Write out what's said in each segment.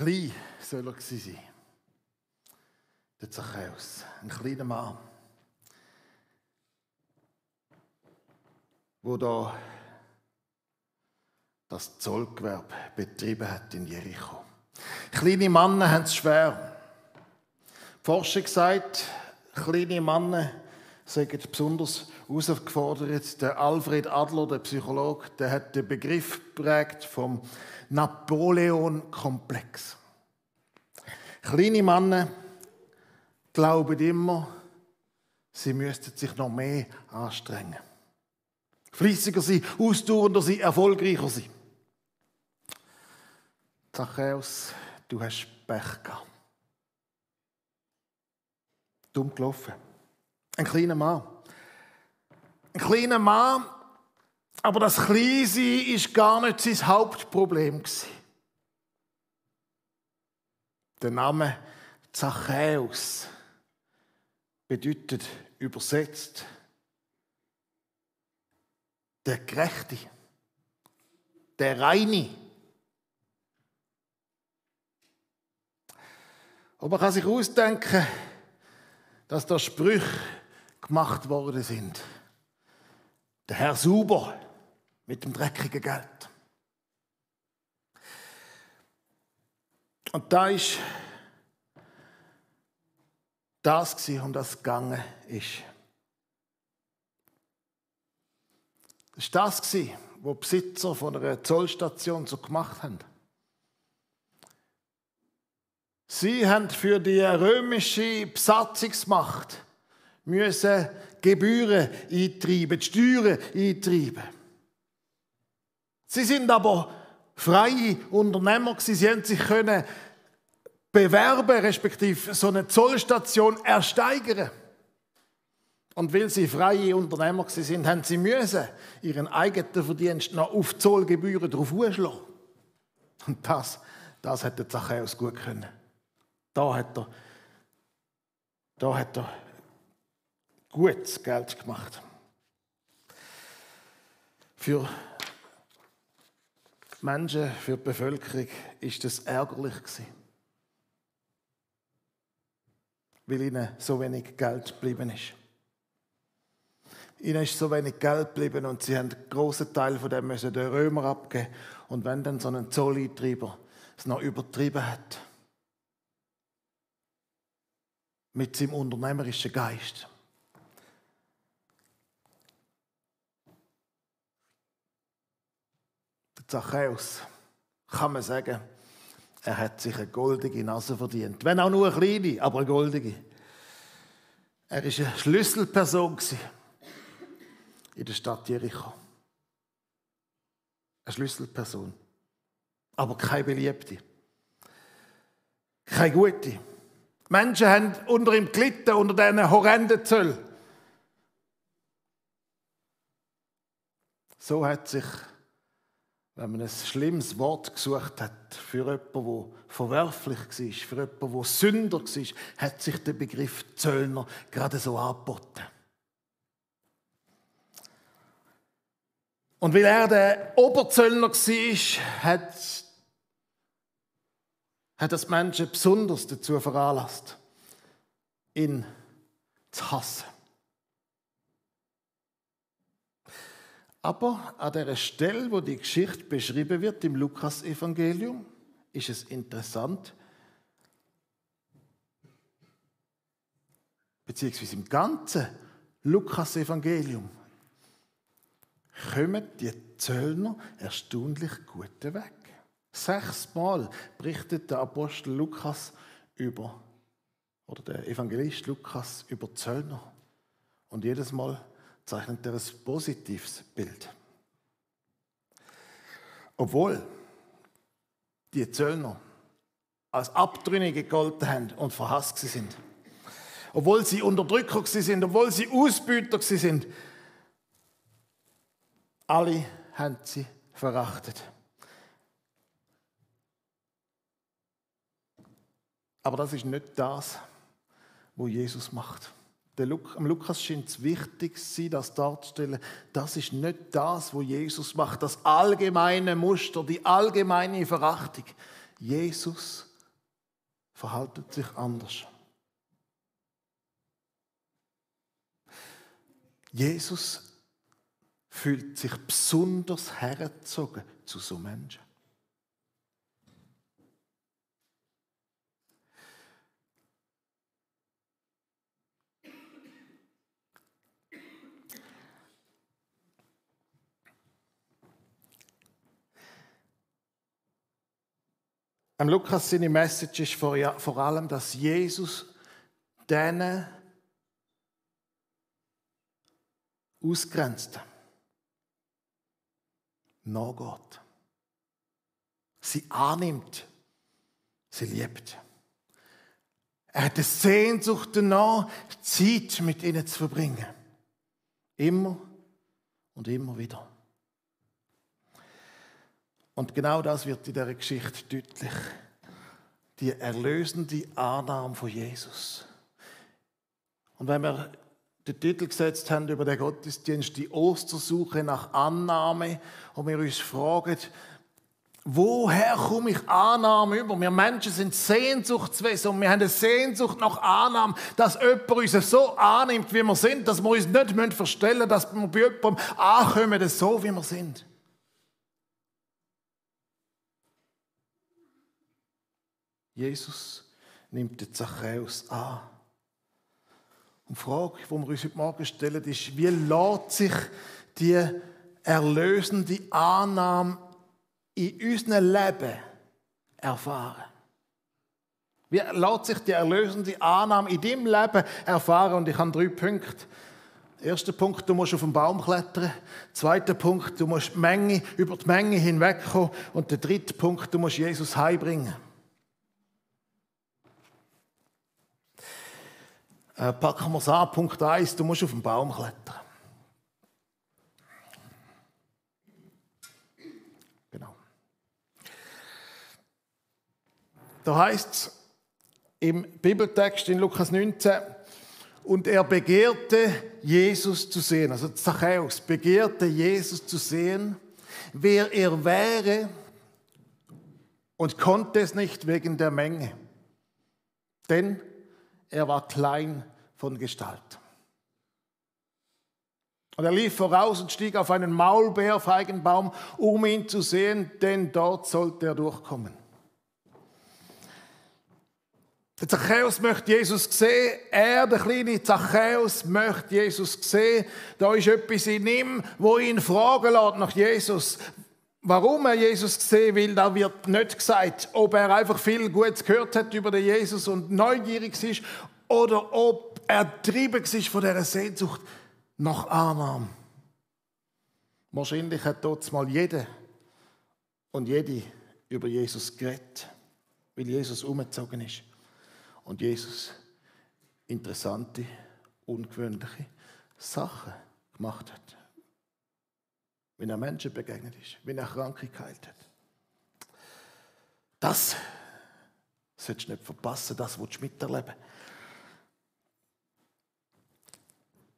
Klein soll er sein. Der Zachäus, ein kleiner Mann, wo da das Zollgewerbe betrieben hat in Jericho. Kleine Männer haben es schwer. Die Forscher gesagt, kleine Männer sind besonders herausgefordert. Der Alfred Adler, der Psychologe, der hat den Begriff geprägt vom Napoleon-Komplex. Kleine Männer glauben immer, sie müssten sich noch mehr anstrengen. Fließiger sein, ausdauernder sein, erfolgreicher sein. Zachäus, du hast Pech gehabt. Dumm gelaufen. Ein kleiner Mann. Ein kleiner Mann, aber das Kleinsein ist gar nicht sein Hauptproblem. Der Name Zachäus bedeutet übersetzt der Gerechte, der Reine. Und man kann sich ausdenken, dass da Sprüche gemacht worden sind. Der Herr Sauber mit dem dreckigen Geld. Und da ist das um das gegangen ist. Das war das, was Besitzer von einer Zollstation so gemacht haben. Sie haben für die römische Besatzungsmacht müssen Gebühren eintreiben, die Steuern eintreiben. Sie sind aber freie Unternehmer gewesen. Sie haben sich können bewerben, respektive so eine Zollstation ersteigern. Und weil sie freie Unternehmer sind, haben sie müssen ihren eigenen Verdienst noch auf Zollgebühren drauf schlagen. Und das, das hat der Zachäus gut können. Da hat er, da hat er gutes Geld gemacht. Für Menschen, für die Bevölkerung ist das ärgerlich. Weil ihnen so wenig Geld geblieben ist. Ihnen ist so wenig Geld geblieben und sie haben einen grossen Teil von dem müssen den Römer abgeben. Und wenn dann so ein Zolleintreiber es noch übertrieben hat, mit seinem unternehmerischen Geist. Zachäus, kann man sagen, er hat sich eine goldige Nase verdient. Wenn auch nur eine kleine, aber eine goldige. Er war eine Schlüsselperson in der Stadt Jericho. Eine Schlüsselperson. Aber keine Beliebte. Keine gute. Menschen haben unter ihm gelitten, unter diesen horrenden Zöll. So hat sich, wenn man ein schlimmes Wort gesucht hat für jemanden, der verwerflich war, für jemanden, der Sünder war, hat sich der Begriff Zöllner gerade so angeboten. Und weil er der Oberzöllner war, hat hat das Menschen besonders dazu veranlasst, ihn zu hassen. Aber an der Stelle, wo die Geschichte beschrieben wird im Lukas-Evangelium, ist es interessant, beziehungsweise im ganzen Lukas-Evangelium, kommen die Zöllner erstaunlich gut weg. Sechsmal berichtet der Apostel Lukas über, oder der Evangelist Lukas über Zöllner. Und jedes Mal zeichnet er ein positives Bild. Obwohl die Zöllner als Abtrünnige gegolten haben und verhasst sind. Obwohl sie Unterdrücker sind, obwohl sie Ausbüter sind. Alle haben sie verachtet. Aber das ist nicht das, was Jesus macht. Am Lukas scheint es wichtig sein, das darzustellen. Das ist nicht das, was Jesus macht. Das allgemeine Muster, die allgemeine Verachtung. Jesus verhalten sich anders. Jesus fühlt sich besonders hergezogen zu so Menschen. Am Lukas seine Message ist vor, allem, dass Jesus denen ausgrenzt nachgeht. Sie annimmt, sie liebt. Er hat eine Sehnsucht danach, Zeit mit ihnen zu verbringen. Immer und immer wieder. Und genau das wird in dieser Geschichte deutlich. Die erlösende Annahme von Jesus. Und wenn wir den Titel gesetzt haben über den Gottesdienst, die Ostersuche nach Annahme, und wir uns fragen, woher komme ich Annahme über? Wir Menschen sind Sehnsuchtswesen und wir haben eine Sehnsucht nach Annahme, dass jemand uns so annimmt, wie wir sind, dass wir uns nicht verstellen müssen, dass wir bei jemandem ankommen, so wie wir sind. Jesus nimmt den Zachäus an. Und die Frage, die wir uns heute Morgen stellen, ist, wie lässt sich die erlösende Annahme in unserem Leben erfahren? Wie lässt sich die erlösende Annahme in deinem Leben erfahren? Und ich habe drei Punkte. Erster Punkt, du musst auf den Baum klettern. Zweiter Punkt, du musst die Menge, über die Menge hinwegkommen. Und der dritte Punkt, du musst Jesus heimbringen. Äh, packen wir es an, Punkt 1, du musst auf den Baum klettern. Genau. Da heißt es im Bibeltext in Lukas 19, und er begehrte Jesus zu sehen, also Zachäus begehrte Jesus zu sehen, wer er wäre und konnte es nicht wegen der Menge. Denn er war klein von Gestalt. Und er lief voraus und stieg auf einen Maulbeerfeigenbaum, um ihn zu sehen, denn dort sollte er durchkommen. Der Zachäus möchte Jesus sehen. Er, der kleine Zachäus, möchte Jesus sehen. Da ist etwas in ihm, wo ihn fragen lässt nach Jesus. Warum er Jesus sehen will, da wird nicht gesagt, ob er einfach viel Gutes gehört hat über den Jesus und neugierig ist oder ob er trieben ist von dieser Sehnsucht nach Annahme. Wahrscheinlich hat dort mal jeder und jede über Jesus geredet, weil Jesus umgezogen ist und Jesus interessante, ungewöhnliche Sachen gemacht hat wenn er Menschen begegnet ist, wenn er Kranke geheilt hat. Das solltest du nicht verpassen, das willst du miterleben.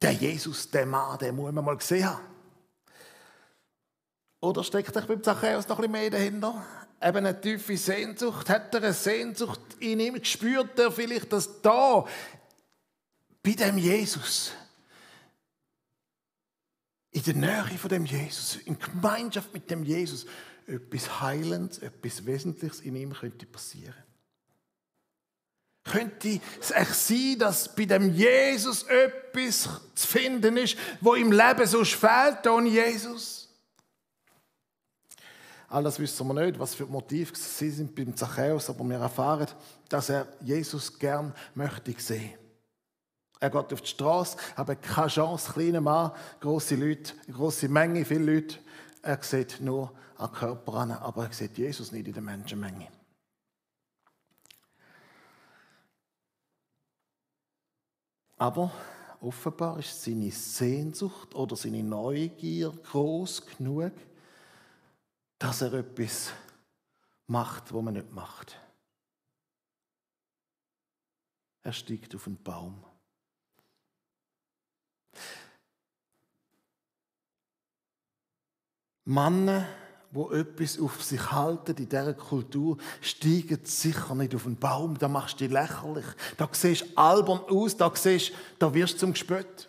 Der Jesus, der Mann, den muss man mal gesehen haben. Oder steckt euch beim Zachäus noch ein bisschen mehr dahinter? Eben eine tiefe Sehnsucht. Hat er eine Sehnsucht in ihm? Spürt er vielleicht, dass da, bei dem Jesus, in der Nähe von dem Jesus, in Gemeinschaft mit dem Jesus, etwas Heilendes, etwas Wesentliches in ihm könnte passieren. Könnte es echt sein, dass bei dem Jesus etwas zu finden ist, wo im Leben so fehlt ohne Jesus? All das wissen wir nicht, was für Motive sie sind beim Zachäus, aber wir erfahren, dass er Jesus gern möchte sehen. Er geht auf die Straße, aber keine Chance, kleiner Mann, große Leute, große Menge, viele Leute. Er sieht nur an Körper an, aber er sieht Jesus nicht in der Menschenmenge. Aber offenbar ist seine Sehnsucht oder seine Neugier groß genug, dass er etwas macht, was man nicht macht. Er steigt auf einen Baum. Männer, wo etwas auf sich halten in dieser Kultur, steigen sicher nicht auf den Baum. Da machst du dich lächerlich. Da siehst du albern aus, da, siehst, da wirst du zum Gespött.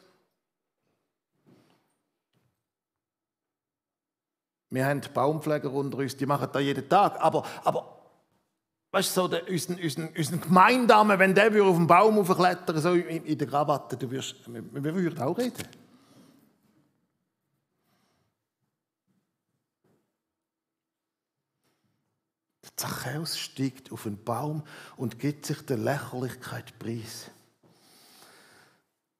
Wir haben Baumpfleger unter uns, die machen das jeden Tag. Aber, aber weißt du, so der, unseren, unseren, unseren Gemeindamen, wenn der auf den Baum aufklettern so in, in der Krawatte, du wirst, wir, wir würden auch reden. Zachäus steigt auf einen Baum und gibt sich der Lächerlichkeit preis.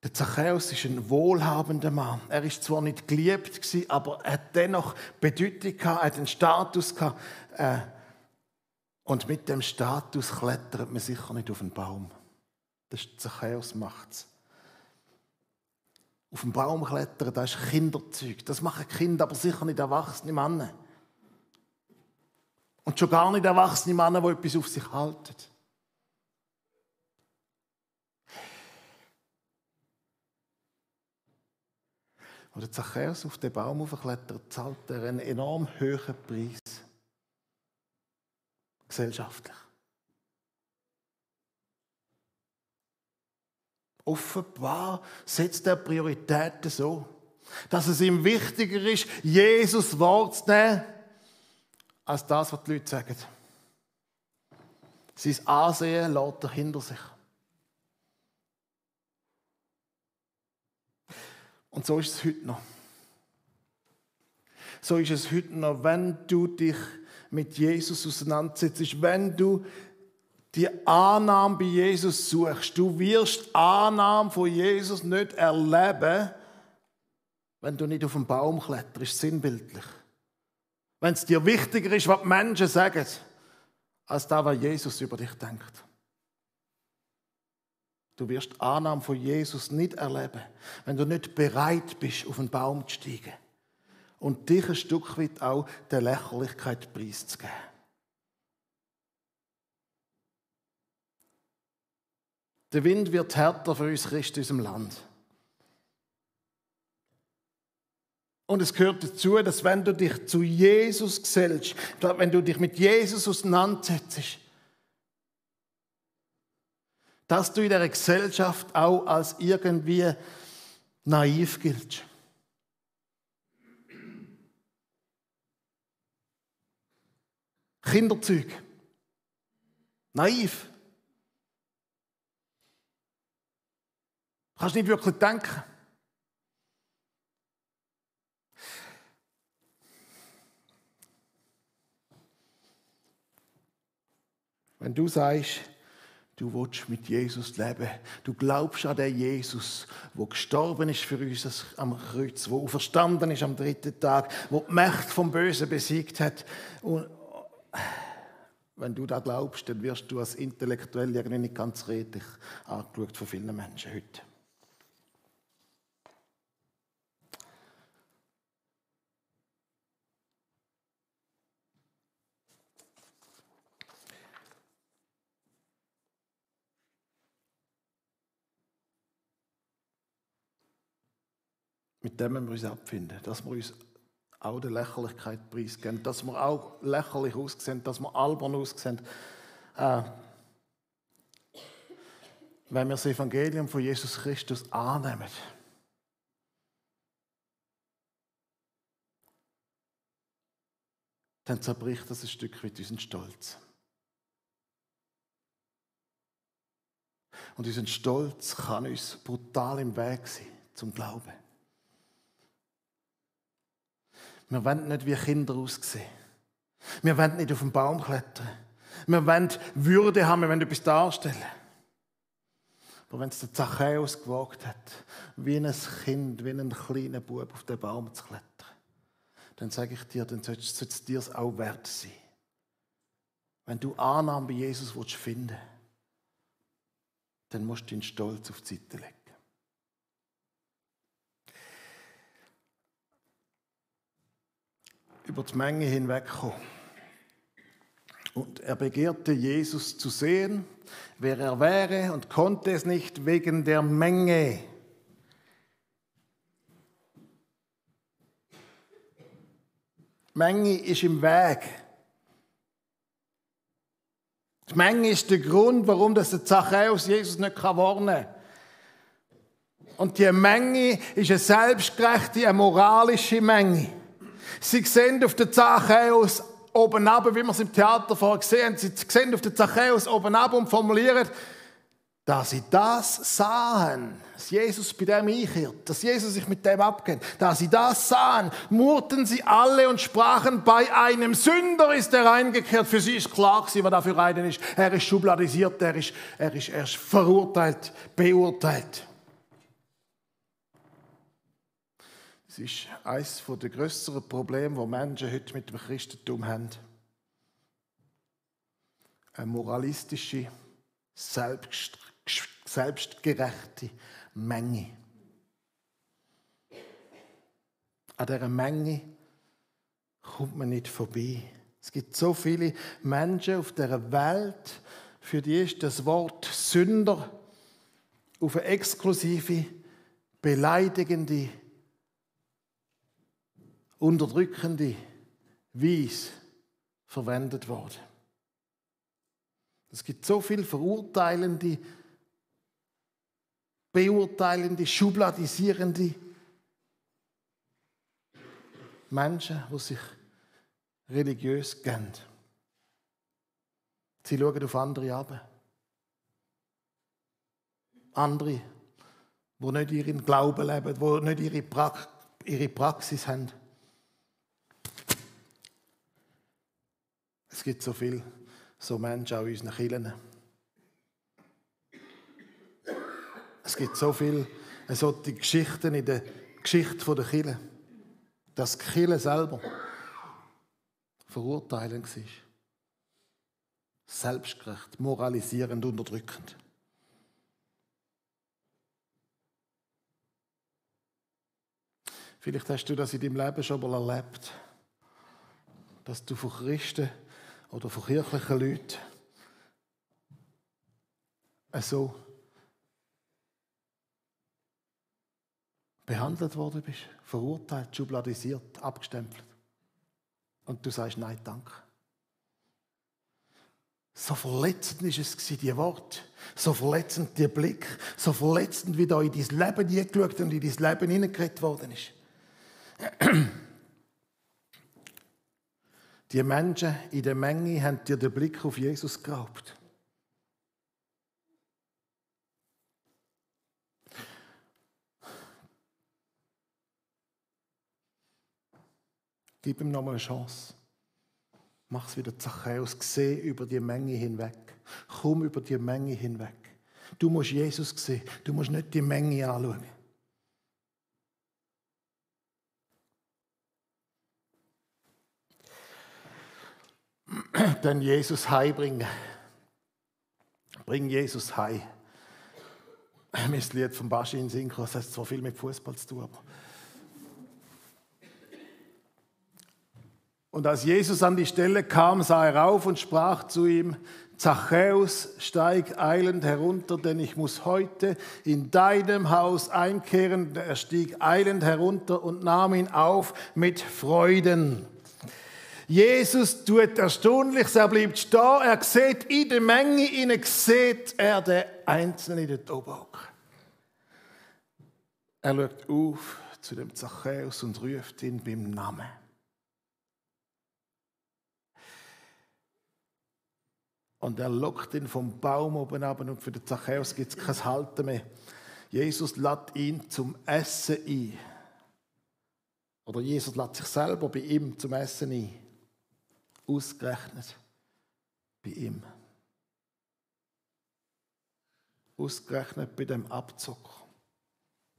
Der Zachäus ist ein wohlhabender Mann. Er ist zwar nicht geliebt aber er hat dennoch Bedeutung gehabt, hat einen Status gehabt. Äh, und mit dem Status klettert man sicher nicht auf einen Baum. Das ist Zachäus macht's. Auf den Baum klettern, das ist Kinderzeug. Das machen Kinder, aber sicher nicht erwachsene Männer. Und schon gar nicht erwachsene Männer, die etwas auf sich halten. Als Zachäus auf den Baum aufklettert, zahlt er einen enorm hohen Preis. Gesellschaftlich. Offenbar setzt er Prioritäten so, dass es ihm wichtiger ist, Jesus Wort zu nehmen, als das, was die Leute sagen. Sein Ansehen lässt er hinter sich. Und so ist es heute noch. So ist es heute noch, wenn du dich mit Jesus auseinandersetzt, wenn du die Annahme bei Jesus suchst. Du wirst Annahme von Jesus nicht erleben, wenn du nicht auf den Baum kletterst, sinnbildlich. Wenn es dir wichtiger ist, was die Menschen sagen, als das, was Jesus über dich denkt. Du wirst Annahme von Jesus nicht erleben, wenn du nicht bereit bist, auf den Baum zu steigen und dich ein Stück weit auch der Lächerlichkeit preiszugeben. Der Wind wird härter für uns Christen in unserem Land. Und es gehört dazu, dass wenn du dich zu Jesus gesellst, wenn du dich mit Jesus auseinandersetzt, dass du in der Gesellschaft auch als irgendwie naiv giltst. Kinderzeug. Naiv. Kannst nicht wirklich denken. Wenn du sagst, Du willst mit Jesus leben. Du glaubst an den Jesus, der gestorben ist für uns am Kreuz, der verstanden ist am dritten Tag, der die Macht vom Bösen besiegt hat. Und wenn du da glaubst, dann wirst du als intellektuell irgendwie nicht ganz redlich angeschaut von vielen Menschen heute. Mit dem müssen wir uns abfinden, dass wir uns auch der Lächerlichkeit preisgeben, dass wir auch lächerlich aussehen, dass wir albern aussehen. Äh, wenn wir das Evangelium von Jesus Christus annehmen, dann zerbricht das ein Stück weit unseren Stolz. Und unser Stolz kann uns brutal im Weg sein zum Glauben. Wir wollen nicht wie Kinder aussehen. Wir wollen nicht auf den Baum klettern. Wir wollen Würde haben, wir wollen etwas darstellen. Aber wenn es der Zachäus gewagt hat, wie ein Kind, wie ein kleiner Bub auf den Baum zu klettern, dann sage ich dir, dann sollte es dir auch wert sein. Wenn du Annahme bei Jesus finden willst, dann musst du deinen Stolz auf die Seite legen. Über die Menge hinwegkommen. Und er begehrte Jesus zu sehen, wer er wäre, und konnte es nicht wegen der Menge. Menge ist im Weg. Die Menge ist der Grund, warum das der Zachäus Jesus nicht warnen kann. Und die Menge ist eine selbstgerechte, eine moralische Menge. Sie sehen auf den Zachäus oben ab, wie wir es im Theater vorher gesehen haben. Sie sehen auf den Zachäus oben ab und formulieren, dass sie das sahen, dass Jesus bei dem einkehrt, dass Jesus sich mit dem abkennt, dass sie das sahen, murrten sie alle und sprachen, bei einem Sünder ist er eingekehrt. Für sie ist klar gewesen, was da für einen ist. Er ist schubladisiert, er ist, er ist, er ist verurteilt, beurteilt. Das ist eines der größeren Probleme, die Menschen heute mit dem Christentum haben. Eine moralistische, selbstgerechte Menge. An dieser Menge kommt man nicht vorbei. Es gibt so viele Menschen auf der Welt, für die ist das Wort Sünder auf eine exklusive, beleidigende unterdrückende Weise verwendet worden. Es gibt so viele verurteilende, beurteilende, schubladisierende Menschen, die sich religiös gehen. Sie schauen auf andere ab. Andere, die nicht ihren Glauben leben, die nicht ihre, pra ihre Praxis haben. Es gibt so viele so Menschen auch in unseren Kirchen. Es gibt so viele solche Geschichten in der Geschichte der Kirche, dass die Kirche selber verurteilend war. Selbstgerecht, moralisierend, unterdrückend. Vielleicht hast du das in deinem Leben schon mal erlebt, dass du von Christen oder von kirchlichen Leuten so behandelt worden bist, verurteilt, schubladisiert, abgestempelt. Und du sagst Nein, danke. So verletzend ist es die Worte. So verletzend der Blick. So verletzend, wie da in dein Leben hineingeschaut und in dein Leben hineingeredet worden ist. Die Menschen in der Menge haben dir den Blick auf Jesus geraubt. Gib ihm nochmal eine Chance. Mach es wieder Zachäus. Seh über die Menge hinweg. Komm über die Menge hinweg. Du musst Jesus sehen. Du musst nicht die Menge anschauen. Dann Jesus heimbringen. Bring Jesus heim. Mir ist das Lied von Baschi in Sinn das hat zwar viel mit Fußball zu tun, aber Und als Jesus an die Stelle kam, sah er auf und sprach zu ihm, Zachäus, steig eilend herunter, denn ich muss heute in deinem Haus einkehren. Er stieg eilend herunter und nahm ihn auf mit Freuden. Jesus tut Erstaunliches, er bleibt stehen, er sieht in der Menge, innen sieht er den Einzelnen dort oben. Er schaut auf zu dem Zachäus und ruft ihn beim Namen. Und er lockt ihn vom Baum oben ab und für den Zachäus gibt es kein Halten mehr. Jesus lädt ihn zum Essen ein. Oder Jesus lädt sich selber bei ihm zum Essen ein. Ausgerechnet bei ihm. Ausgerechnet bei dem Abzug,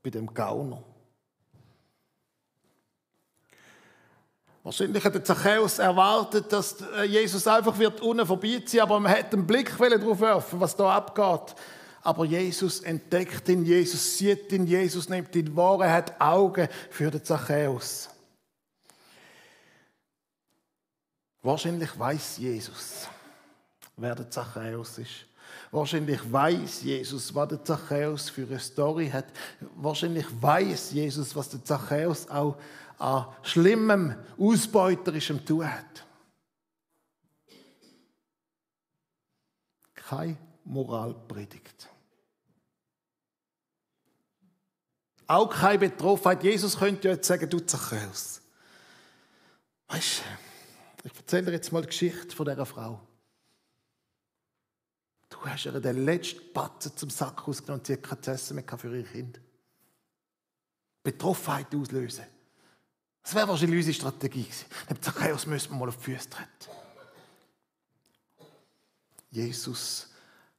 bei dem Gauner. Wahrscheinlich hat der Zachäus erwartet, dass Jesus einfach wird unten vorbeiziehen, aber man hat einen Blick darauf werfen, was da abgeht. Aber Jesus entdeckt ihn, Jesus sieht ihn, Jesus nimmt ihn wahr, er hat Augen für den Zachäus. Wahrscheinlich weiß Jesus, wer der Zachäus ist. Wahrscheinlich weiß Jesus, was der Zachäus für eine Story hat. Wahrscheinlich weiß Jesus, was der Zachäus auch an schlimmem, ausbeuterischem tun hat. Keine Moralpredigt. Auch keine Betroffenheit. Jesus könnte ja jetzt sagen, du Zachäus. Weißt du, ich erzähle dir jetzt mal die Geschichte von dieser Frau. Du hast ihr den letzten Batzen zum Sack ausgenommen und sie hat kein Essen mehr für ihr Kind. Betroffenheit auslösen. Das wäre wahrscheinlich unsere Strategie gewesen. Dem Zachäus müssen wir mal auf die Füße treten. Jesus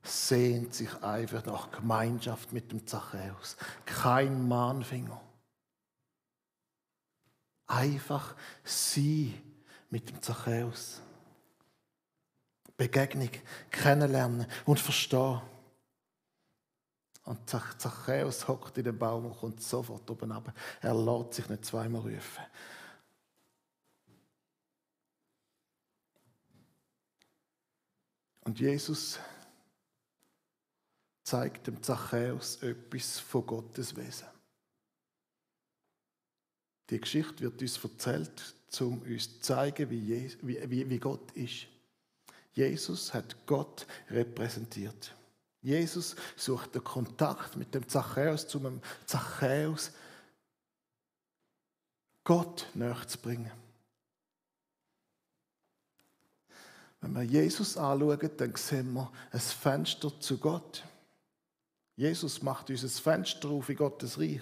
sehnt sich einfach nach Gemeinschaft mit dem Zachäus. Kein Mahnfinger. Einfach sie mit dem Zachäus. Begegnung, kennenlernen und verstehen. Und Zachäus hockt in den Baum und kommt sofort oben ab. Er lässt sich nicht zweimal rufen. Und Jesus zeigt dem Zachäus etwas von Gottes Wesen. Die Geschichte wird uns erzählt, um uns zu zeigen, wie, Gott ist. Jesus hat Gott repräsentiert. Jesus sucht den Kontakt mit dem Zachäus, um dem Zachäus Gott näher zu bringen. Wenn wir Jesus anschauen, dann sehen wir ein Fenster zu Gott. Jesus macht uns ein Fenster auf in Gottes Reich.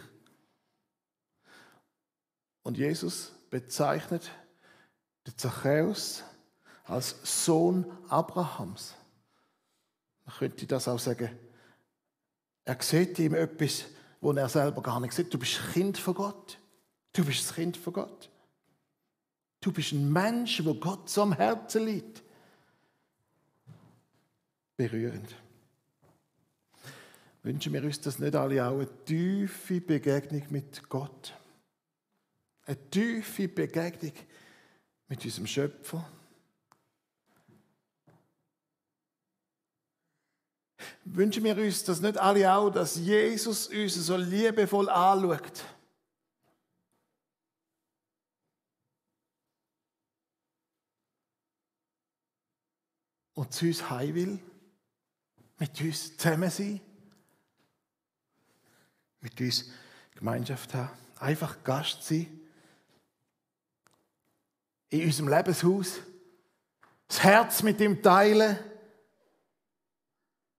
Und Jesus bezeichnet den Zachäus als Sohn Abrahams. Man könnte das auch sagen, er sieht ihm etwas, wo er selber gar nicht sieht. Du bist Kind von Gott. Du bist das Kind von Gott. Du bist ein Mensch, wo Gott so am Herzen liegt. Berührend. Wünschen wir uns das nicht alle auch eine tiefe Begegnung mit Gott? Eine tiefe Begegnung mit unserem Schöpfer? Wünschen wir uns das nicht alle auch, dass Jesus uns so liebevoll anschaut? Und zu uns heim will? Mit uns zusammen sein? Mit uns Gemeinschaft haben? Einfach Gast sein? In unserem Lebenshaus? Das Herz mit ihm teilen?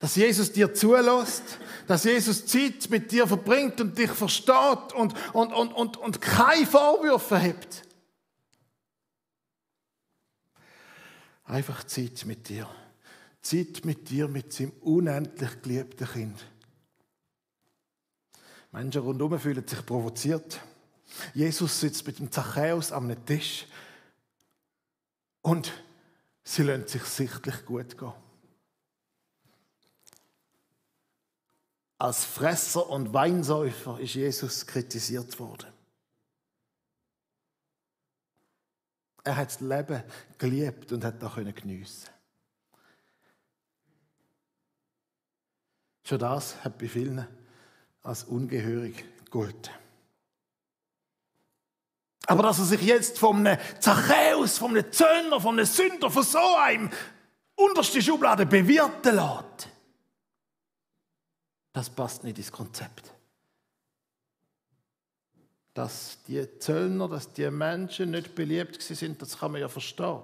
Dass Jesus dir zulässt, dass Jesus Zeit mit dir verbringt und dich versteht und, und, und, und, und keine Vorwürfe hat. Einfach Zeit mit dir. Zeit mit dir, mit seinem unendlich geliebten Kind. Menschen rundherum fühlen sich provoziert. Jesus sitzt mit dem Zachäus am Tisch und sie lassen sich sichtlich gut gehen. Als Fresser und Weinsäufer ist Jesus kritisiert worden. Er hat das Leben geliebt und hat auch geniessen Schon das hat bei vielen als ungehörig gegolten. Aber dass er sich jetzt vom Zachäus, vom Zöllner, vom Sünder, von so einem unterste Schublade bewirten lässt, das passt nicht ins Konzept. Dass die Zöllner, dass die Menschen nicht beliebt sind, das kann man ja verstehen.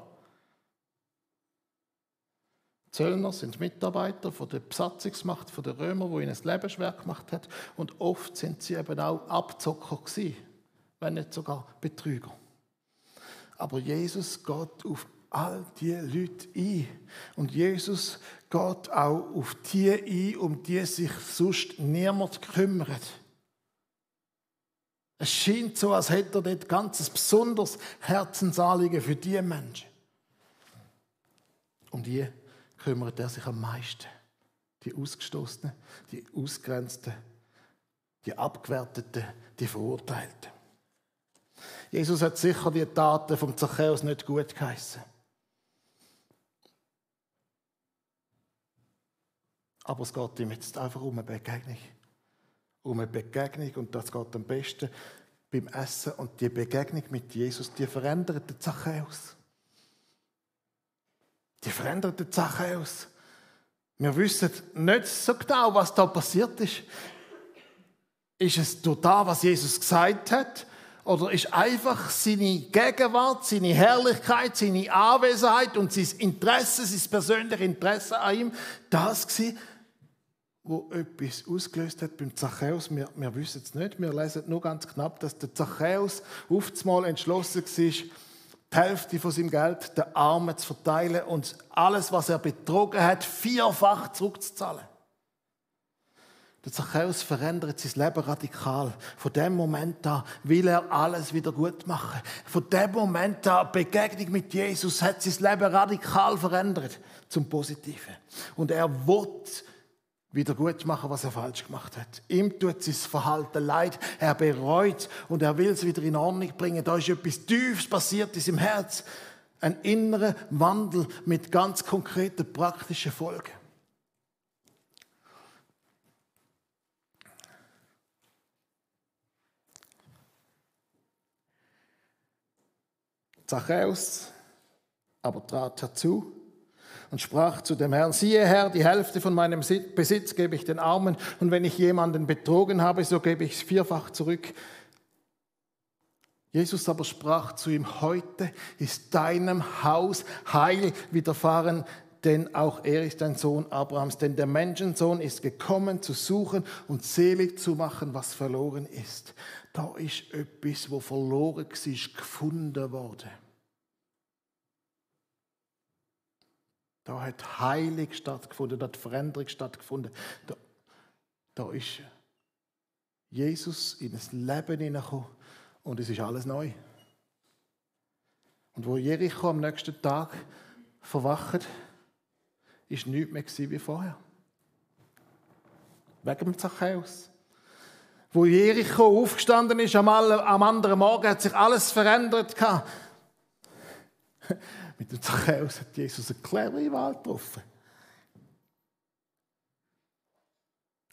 Zöllner sind Mitarbeiter von der Besatzungsmacht der Römer, wo ihnen das Leben schwer gemacht hat. Und oft sind sie eben auch Abzocker gewesen, wenn nicht sogar Betrüger. Aber Jesus geht auf all die Leute ein. Und Jesus geht auch auf die ein, um die sich sonst niemand kümmert. Es scheint so, als hätte er dort ganz besonderes Herzensanliegen für die Menschen. Um die kümmert er sich am meisten. Die Ausgestoßenen, die Ausgrenzten, die Abgewerteten, die Verurteilten. Jesus hat sicher die Taten vom Zachäus nicht gut geheißen. Aber es geht ihm jetzt einfach um eine Begegnung. Um eine Begegnung und das geht am besten beim Essen. Und die Begegnung mit Jesus, die verändert die Sache aus. Die verändert die Sache aus. Wir wissen nicht so genau, was da passiert ist. Ist es durch das, was Jesus gesagt hat? Oder ist einfach seine Gegenwart, seine Herrlichkeit, seine Anwesenheit und sein Interesse, sein persönliches Interesse an ihm das gewesen, wo etwas ausgelöst hat beim Zachäus. Wir, wir wissen es nicht. Wir lesen nur ganz knapp, dass der Zachäus oftmals entschlossen war, die Hälfte von seinem Geld den Armen zu verteilen und alles, was er betrogen hat, vierfach zurückzuzahlen. Der Zachäus verändert sein Leben radikal. Von dem Moment an will er alles wieder gut machen. Von dem Moment an, Begegnung mit Jesus, hat sein Leben radikal verändert zum Positiven. Und er will wieder gut machen, was er falsch gemacht hat. Ihm tut sein Verhalten leid, er bereut und er will es wieder in Ordnung bringen. Da ist etwas Tiefes passiert in seinem Herz. Ein innerer Wandel mit ganz konkreten praktischen Folgen. Zachäus aber trat herzu und sprach zu dem Herrn, siehe Herr, die Hälfte von meinem Besitz gebe ich den Armen und wenn ich jemanden betrogen habe, so gebe ich es vierfach zurück. Jesus aber sprach zu ihm, heute ist deinem Haus Heil widerfahren, denn auch er ist ein Sohn Abrahams, denn der Menschensohn ist gekommen zu suchen und selig zu machen, was verloren ist. Da ist etwas, wo verloren war, gefunden worden. Da hat Heilig stattgefunden, da hat Veränderung stattgefunden. Da, da ist Jesus in das Leben hineingekommen und es ist alles neu. Und wo Jericho am nächsten Tag verwacht, ist nichts mehr wie vorher. Wegen dem Zachäus. Wo Jericho aufgestanden ist am, anderen Morgen, hat sich alles verändert. Mit dem Zachäus hat Jesus eine clevere Wahl getroffen.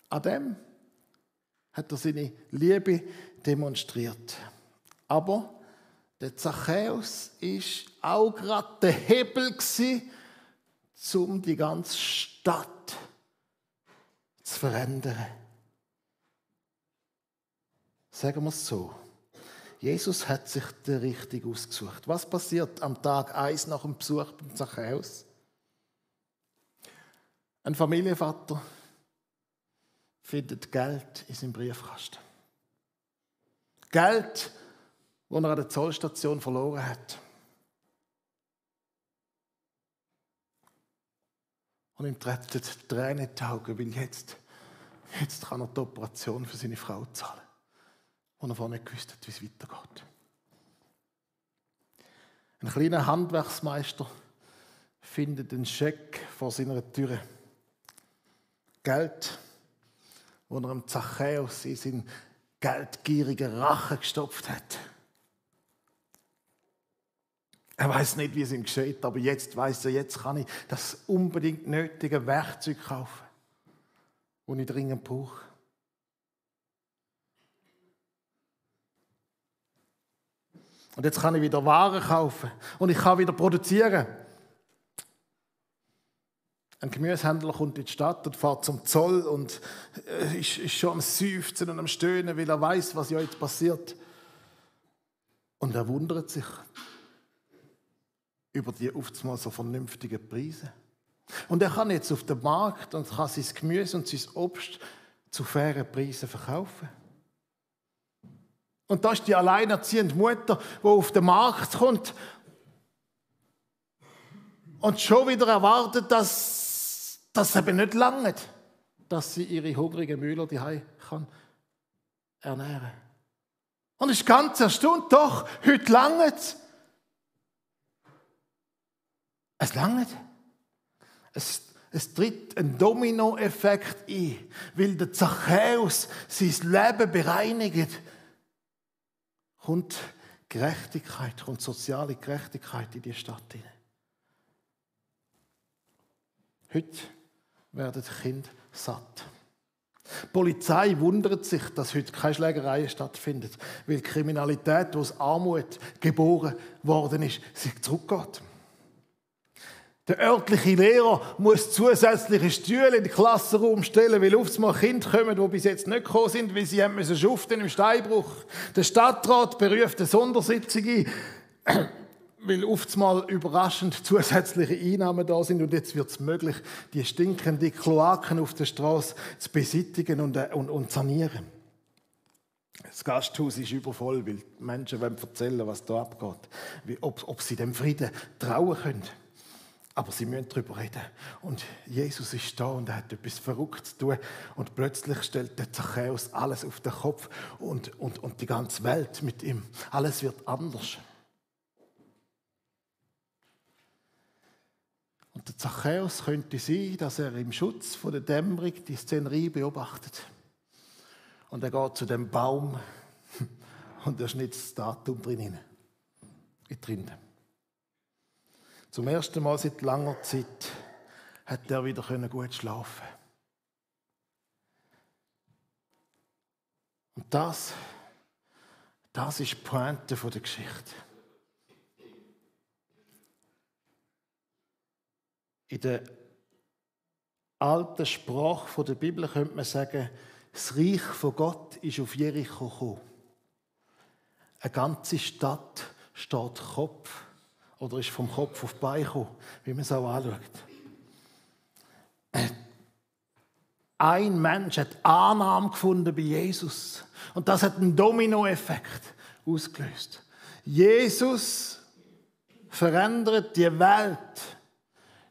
An dem hat er seine Liebe demonstriert. Aber der Zachäus ist auch gerade der Hebel um die ganze Stadt zu verändern. Sagen wir es so. Jesus hat sich der richtig ausgesucht. Was passiert am Tag 1 nach dem Besuch beim Zachäus? Ein Familienvater findet Geld in seinem Briefkasten. Geld, das er an der Zollstation verloren hat. Und ihm treten Tränen in die Augen, weil jetzt, jetzt kann er die Operation für seine Frau zahlen und er vorher nicht gewusst hat, wie es weitergeht. Ein kleiner Handwerksmeister findet einen Scheck vor seiner Tür. Geld, wo er am Zachäus in seinen geldgierigen Rachen gestopft hat. Er weiß nicht, wie es ihm geschieht, aber jetzt weiß er, jetzt kann ich das unbedingt nötige Werkzeug kaufen, das ich dringend brauche. Und jetzt kann ich wieder Waren kaufen und ich kann wieder produzieren. Ein Gemüsehändler kommt in die Stadt und fährt zum Zoll und äh, ist, ist schon am Seufzen und am Stöhnen, weil er weiß, was ja jetzt passiert. Und er wundert sich über die oftmals so vernünftigen Preise. Und er kann jetzt auf den Markt und kann sein Gemüse und sein Obst zu fairen Preisen verkaufen. Und das ist die alleinerziehende Mutter, die auf den Markt kommt und schon wieder erwartet, dass das eben nicht lange, dass sie ihre hungrigen Müller die kann ernähren. Und ist ganz erstaunt, doch, heute lange es. lange Es, es tritt ein Dominoeffekt ein, weil der Zachäus sein Leben bereinigt kommt Gerechtigkeit, kommt soziale Gerechtigkeit in die Stadt hinein. Heute werden Kinder satt. Die Polizei wundert sich, dass heute keine Schlägereien stattfinden, weil die Kriminalität, die aus Armut geboren worden ist, sich zurückgeht. Der örtliche Lehrer muss zusätzliche Stühle in den Klassenraum stellen, weil oft mal Kinder kommen, die bis jetzt nicht gekommen sind, weil sie haben müssen schuften im Steinbruch. Der Stadtrat beruft eine Sondersitzung ein, weil oft mal überraschend zusätzliche Einnahmen da sind und jetzt wird es möglich, die stinkenden Kloaken auf der Straße zu beseitigen und, äh, und, und sanieren. Das Gasthaus ist übervoll, weil die Menschen wollen erzählen, was da abgeht, ob, ob sie dem Frieden trauen können. Aber sie müssen darüber reden. Und Jesus ist da und er hat etwas Verrücktes zu tun. Und plötzlich stellt der Zachäus alles auf den Kopf und, und, und die ganze Welt mit ihm. Alles wird anders. Und der Zachäus könnte sein, dass er im Schutz von der Dämmerung die Szenerie beobachtet. Und er geht zu dem Baum und er schnitzt das Datum drin. Drin. Zum ersten Mal seit langer Zeit hat er wieder gut schlafen. Und das, das ist die Pointe der Geschichte. In der alten Sprache der Bibel könnte man sagen, das Reich von Gott ist auf Jericho gekommen. Eine ganze Stadt steht Kopf oder ist vom Kopf auf die Beine gekommen, wie man es auch anschaut. Ein Mensch hat Annahme gefunden bei Jesus. Und das hat einen Dominoeffekt ausgelöst. Jesus verändert die Welt.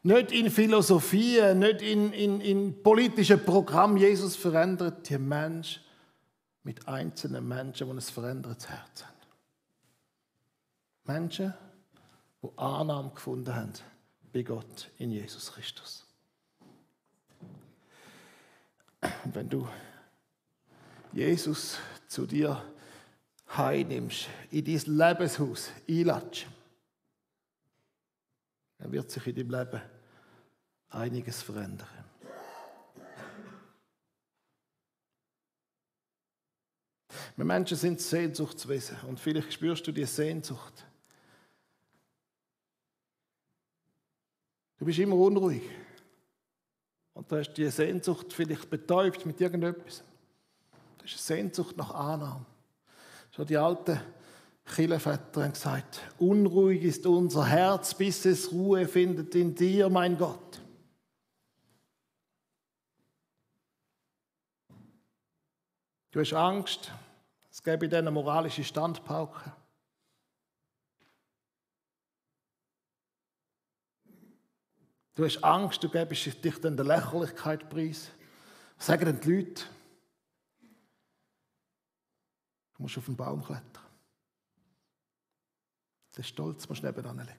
Nicht in Philosophie, nicht in, in, in politischen Programmen. Jesus verändert die Menschen mit einzelnen Menschen, die ein verändertes Herz haben. Menschen, die Annahme gefunden haben bei Gott in Jesus Christus. Und wenn du Jesus zu dir heimnimmst, in dein Lebenshaus einlatsch, dann wird sich in deinem Leben einiges verändern. Wir Menschen sind Sehnsuchtswesen und vielleicht spürst du die Sehnsucht Du bist immer unruhig. Und du hast die Sehnsucht vielleicht betäubt mit irgendetwas. Das ist eine Sehnsucht nach Annahme. Schon die alten Kirchenväter haben gesagt, unruhig ist unser Herz, bis es Ruhe findet in dir, mein Gott. Du hast Angst, es gäbe dir eine moralische Standpauke. Du hast Angst, du gibst dich dann der Lächerlichkeit preis. Was sagen denn die Leute? Du musst auf den Baum klettern. Den Stolz musst du nebenan legen.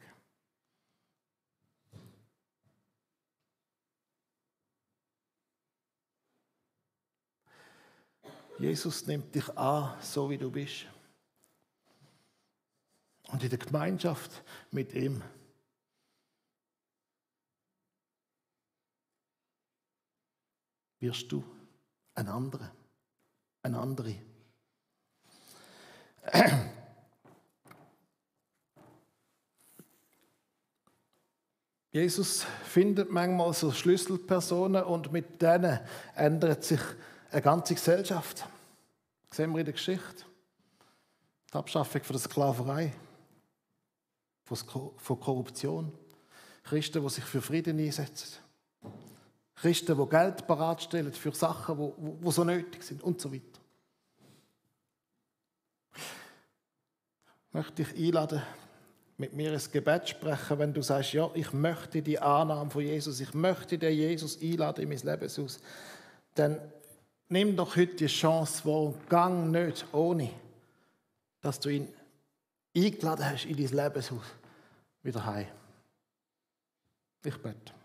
Jesus nimmt dich an, so wie du bist. Und in der Gemeinschaft mit ihm wirst du ein anderer, ein andere. Jesus findet manchmal so Schlüsselpersonen und mit denen ändert sich eine ganze Gesellschaft. Das sehen wir in der Geschichte. Die Abschaffung von der Sklaverei, von Korruption, Christen, die sich für Frieden einsetzen. Christen, die Geld bereitstellen für Sachen, die, so nötig sind und so weiter. Ich möchte dich einladen, mit mir ein Gebet sprechen, wenn du sagst, ja, ich möchte die Annahme von Jesus, ich möchte den Jesus einladen in mein Lebenshaus. Dann nimm doch heute die Chance wahr gang nicht ohne, dass du ihn eingeladen hast in dein Lebenshaus wieder heim. Ich bete.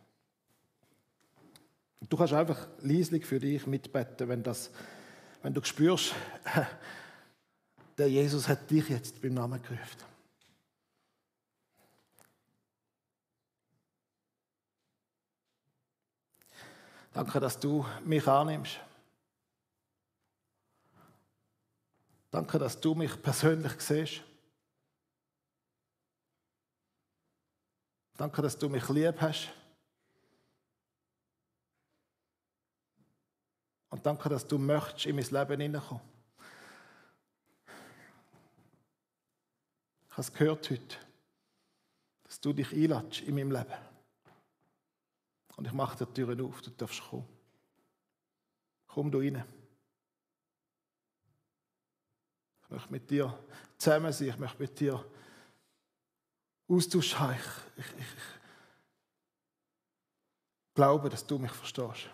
Du kannst einfach leislich für dich mitbeten, wenn, das, wenn du spürst, der Jesus hat dich jetzt beim Namen gerufen. Danke, dass du mich annimmst. Danke, dass du mich persönlich siehst. Danke, dass du mich lieb hast. Und danke, dass du möchtest in mein Leben hineinkommen. Ich habe es gehört heute, dass du dich einlatschst in meinem Leben. Und ich mache die Türen auf, du darfst kommen. Komm du rein. Ich möchte mit dir zusammen sein, ich möchte mit dir Austausch haben. Ich, ich, ich glaube, dass du mich verstehst.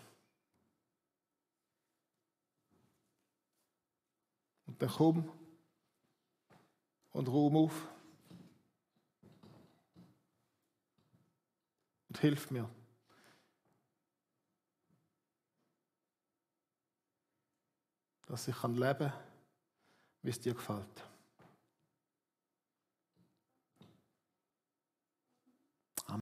Dann komm und Raum auf und hilf mir. Dass ich leben kann, wie es dir gefällt.